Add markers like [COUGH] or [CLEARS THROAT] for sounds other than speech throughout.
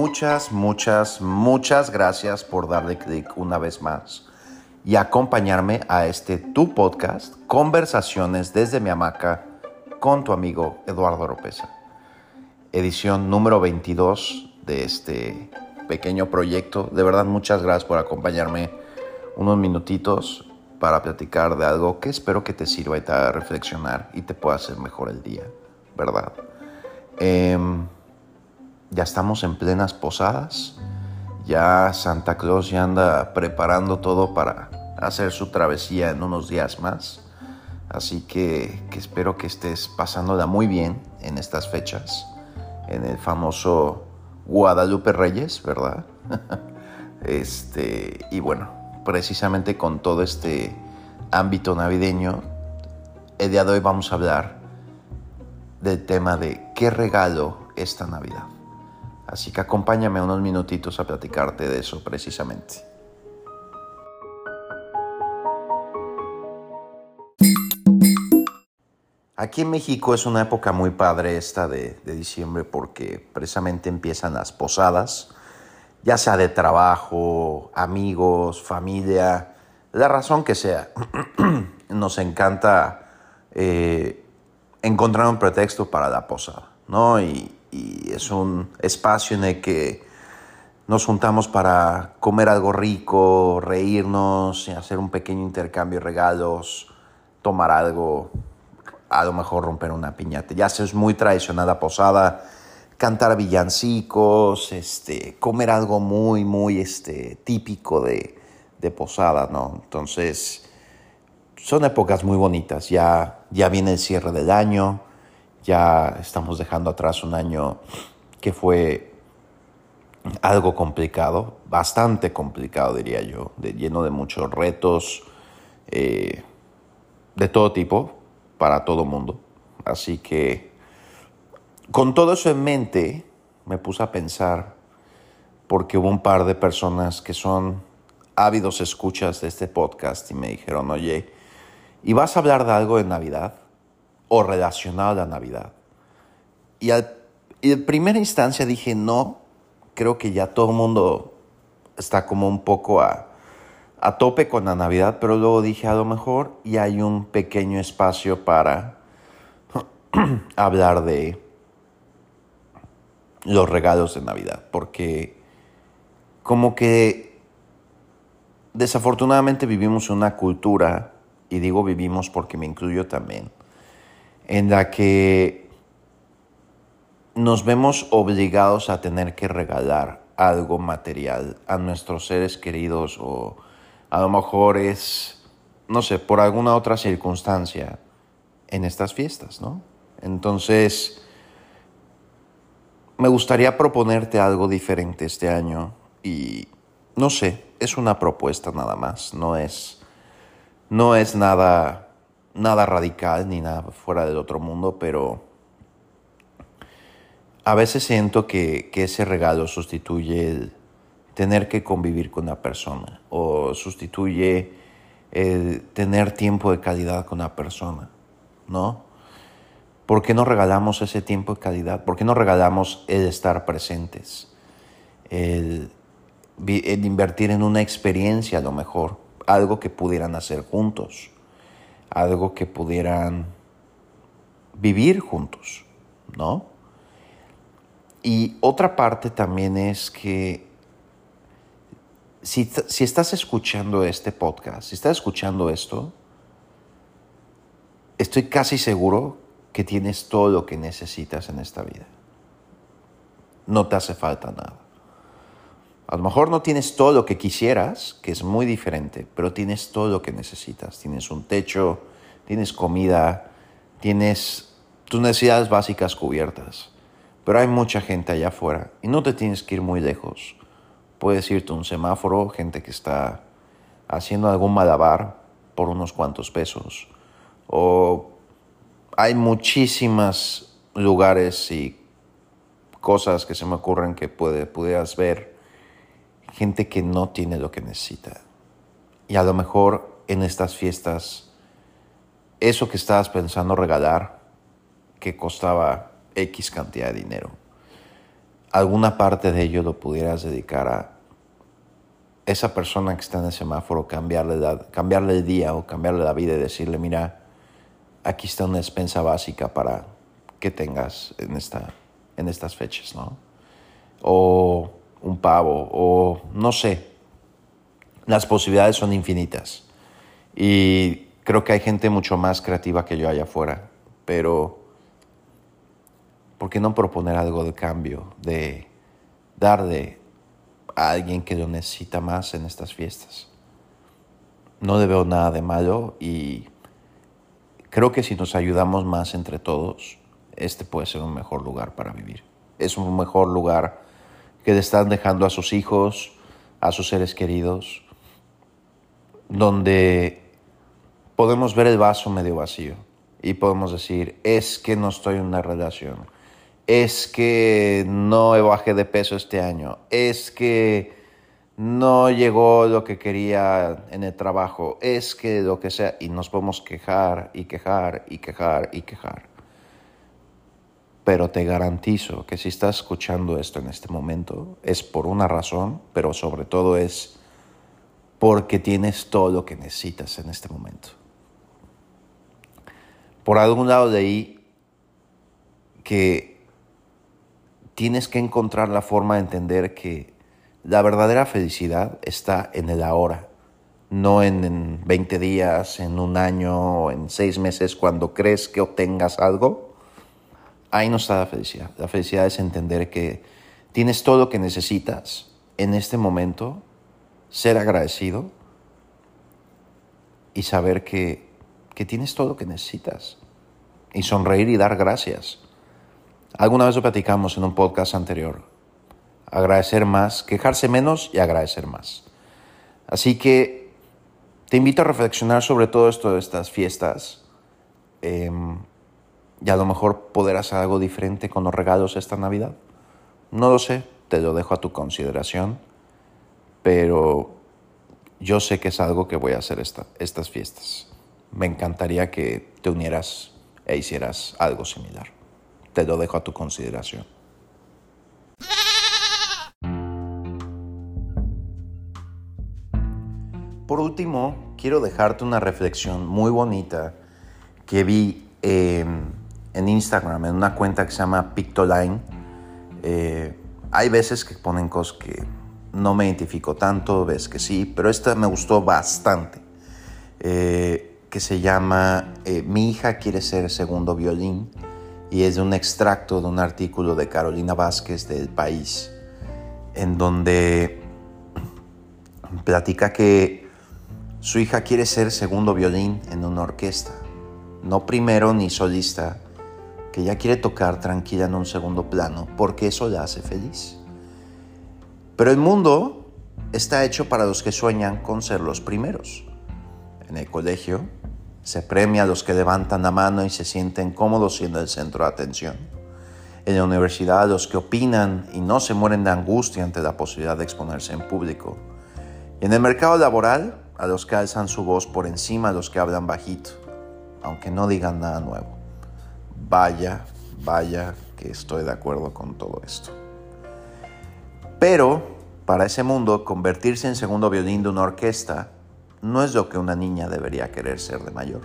muchas, muchas, muchas gracias por darle clic una vez más y acompañarme a este tu podcast, Conversaciones desde mi hamaca, con tu amigo Eduardo Oropesa. Edición número 22 de este pequeño proyecto. De verdad, muchas gracias por acompañarme unos minutitos para platicar de algo que espero que te sirva y te haga reflexionar y te pueda hacer mejor el día, ¿verdad? Em, ya estamos en plenas posadas. Ya Santa Claus ya anda preparando todo para hacer su travesía en unos días más. Así que, espero que estés pasándola muy bien en estas fechas. En el famoso Guadalupe Reyes, ¿verdad? [LAUGHS] este, y bueno, precisamente con todo este ámbito navideño, el día de hoy vamos a hablar del tema de qué regalo esta Navidad. Así que acompáñame unos minutitos a platicarte de eso precisamente. Aquí en México es una época muy padre esta de, diciembre porque precisamente empiezan las posadas, ya sea de trabajo, amigos, familia, la razón que sea. [CLEARS THROAT] Nos encanta eh, encontrar un pretexto para la posada, ¿no? Y, y, es un espacio en el que nos juntamos para comer algo rico, reírnos, hacer un pequeño intercambio de regalos, tomar algo, a lo mejor romper una piñata. Ya es muy tradicional la posada, cantar villancicos, este, comer algo muy, muy este, típico de, de posada, ¿no? Entonces, son épocas muy bonitas. Ya, ya viene el cierre del año, ya estamos dejando atrás un año que fue algo complicado, bastante complicado diría yo, lleno de muchos retos eh, de todo tipo para todo mundo. Así que con todo eso en mente me puse a pensar porque hubo un par de personas que son ávidos escuchas de este podcast y me dijeron, oye, ¿y vas a hablar de algo de Navidad o relacionado a la Navidad? Y, al, y en primera instancia dije, no, creo que ya todo el mundo está como un poco a, a tope con la Navidad, pero luego dije, a lo mejor y hay un pequeño espacio para [CLEARS THROAT] hablar de los regalos de Navidad, porque como que desafortunadamente vivimos una cultura, y digo vivimos porque me incluyo también, en la que nos vemos obligados a tener que regalar algo material a nuestros seres queridos o a lo mejor es, no sé, por alguna otra circunstancia en estas fiestas, ¿no? Entonces, me gustaría proponerte algo diferente este año y no sé, es una propuesta nada más, no es, no es nada, nada radical ni nada fuera del otro mundo, pero a veces siento que, que ese regalo sustituye el tener que convivir con una persona o sustituye el tener tiempo de calidad con una persona, ¿no? ¿Por qué no regalamos ese tiempo de calidad? ¿Por qué no regalamos el estar presentes? El en invertir en una experiencia a lo mejor, algo que pudieran hacer juntos, algo que pudieran vivir juntos, ¿no? Y otra parte también es que si, si, estás escuchando este podcast, si estás escuchando esto, estoy casi seguro que tienes todo lo que necesitas en esta vida. No te hace falta nada. A lo mejor no tienes todo lo que quisieras, que es muy diferente, pero tienes todo lo que necesitas. Tienes un techo, tienes comida, tienes tus necesidades básicas cubiertas. Pero hay mucha gente allá afuera y no te tienes que ir muy lejos. Puedes irte a un semáforo, gente que está haciendo algún malabar por unos cuantos pesos. O hay muchísimos lugares y cosas que se me ocurren que puede, pudieras ver gente que no tiene lo que necesita. Y a lo mejor en estas fiestas, eso que estabas pensando regalar, que costaba X cantidad de dinero, alguna parte de ello lo pudieras dedicar a esa persona que está en el semáforo, cambiarle, cambiarle el día o cambiarle la vida y decirle, mira, aquí está una despensa básica para que tengas en, esta, en estas fechas, ¿no? O un pavo, o no sé. Las posibilidades son infinitas. Y creo que hay gente mucho más creativa que yo allá afuera, pero ¿por qué no proponer algo de cambio, de darle a alguien que lo necesita más en estas fiestas? No le veo nada de malo y creo que si nos ayudamos más entre todos, este puede ser un mejor lugar para vivir. Es un mejor lugar que le están dejando a sus hijos, a sus seres queridos, donde podemos ver el vaso medio vacío y podemos decir, es que no estoy en una relación, es que no bajé de peso este año, es que no llegó lo que quería en el trabajo, es que lo que sea, y nos podemos quejar y quejar y quejar y quejar. Pero te garantizo que si estás escuchando esto en este momento es por una razón, pero sobre todo es porque tienes todo lo que necesitas en este momento por algún lado de ahí que tienes que encontrar la forma de entender que la verdadera felicidad está en el ahora, no en, 20 días, en un año en seis meses cuando crees que obtengas algo. Ahí no está la felicidad. La felicidad es entender que tienes todo lo que necesitas en este momento, ser agradecido y saber que que tienes todo lo que necesitas. Y sonreír y dar gracias. Alguna vez lo platicamos en un podcast anterior. Agradecer más, quejarse menos y agradecer más. Así que te invito a reflexionar sobre todo esto de estas fiestas. Em, y a lo mejor poder hacer algo diferente con los regalos esta Navidad. No lo sé, te lo dejo a tu consideración. Pero yo sé que es algo que voy a hacer esta, estas fiestas me encantaría que te unieras e hicieras algo similar. Te lo dejo a tu consideración. Por último, quiero dejarte una reflexión muy bonita que vi en Instagram, en una cuenta que se llama Pictoline. Eh, hay veces que ponen cosas que no me identifico tanto, ves que sí, pero esta me gustó bastante. Eh, que se llama eh, Mi hija quiere ser segundo violín y es un extracto de un artículo de Carolina Vázquez del País, en donde platica que su hija quiere ser segundo violín en una orquesta, no primero ni solista, que ella quiere tocar tranquila en un segundo plano porque eso la hace feliz. Pero el mundo está hecho para los que sueñan con ser los primeros. En el colegio, se premia a los que levantan la mano y se sienten cómodos siendo el centro de atención. En la universidad a los que opinan y no se mueren de angustia ante la posibilidad de exponerse en público. Y en el mercado laboral a los que alzan su voz por encima de los que hablan bajito, aunque no digan nada nuevo. Vaya, vaya que estoy de acuerdo con todo esto. Pero para ese mundo, convertirse en segundo violín de una orquesta no es lo que una niña debería querer ser de mayor.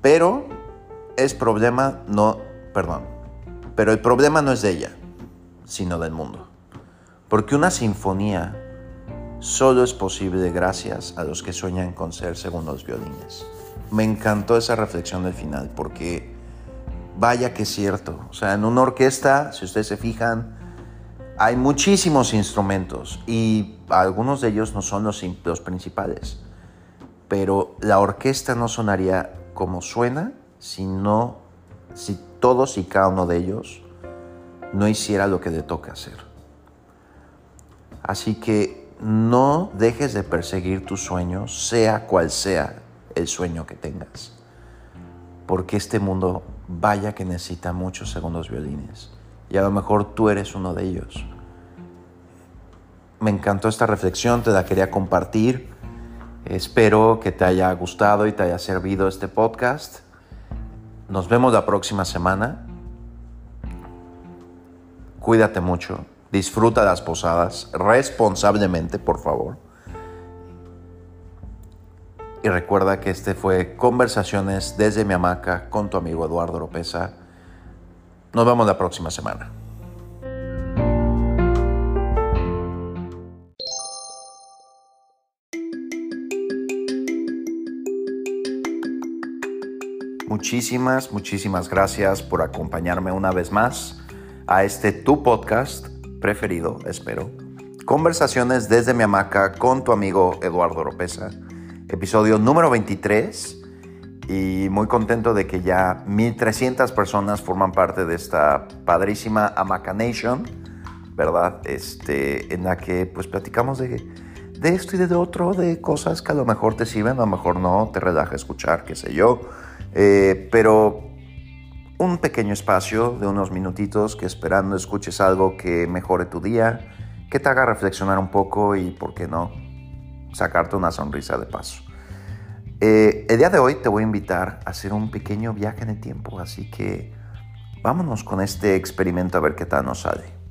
Pero es problema no, perdón, pero el problema no es de ella, sino del mundo. Porque una sinfonía solo es posible gracias a los que sueñan con ser segundos violines. Me encantó esa reflexión del final porque vaya que es cierto. O sea, en una orquesta, si ustedes se fijan, hay muchísimos instrumentos y algunos de ellos no son los, los principales, pero la orquesta no sonaría como suena si no, si todos y cada uno de ellos no hiciera lo que le toca hacer. Así que no dejes de perseguir tus sueños, sea cual sea el sueño que tengas, porque este mundo vaya que necesita muchos segundos violines y a lo mejor tú eres uno de ellos. Me encantó esta reflexión, te la quería compartir. Espero que te haya gustado y te haya servido este podcast. Nos vemos la próxima semana. cuídate mucho, disfruta las posadas responsablemente, por favor. Y recuerda que este fue Conversaciones desde mi hamaca con tu amigo Eduardo Lopeza. Nos vemos la próxima semana. Muchísimas, muchísimas gracias por acompañarme una vez más a este tu podcast preferido, espero. Conversaciones desde mi hamaca con tu amigo Eduardo Oropesa. Episodio número 23 y muy contento de que ya 1300 personas forman parte de esta padrísima Hamaca Nation, ¿verdad? Este, en la que pues platicamos de, de esto y de otro, de cosas que a lo mejor te sirven, a lo mejor no, te relaja escuchar, qué sé yo eh, pero un pequeño espacio de unos minutitos que esperando escuches algo que mejore tu día, que te haga reflexionar un poco y, ¿por qué no?, sacarte una sonrisa de paso. Eh, el día de hoy te voy a invitar a hacer un pequeño viaje en el tiempo, así que vámonos con este experimento a ver qué tal nos sale.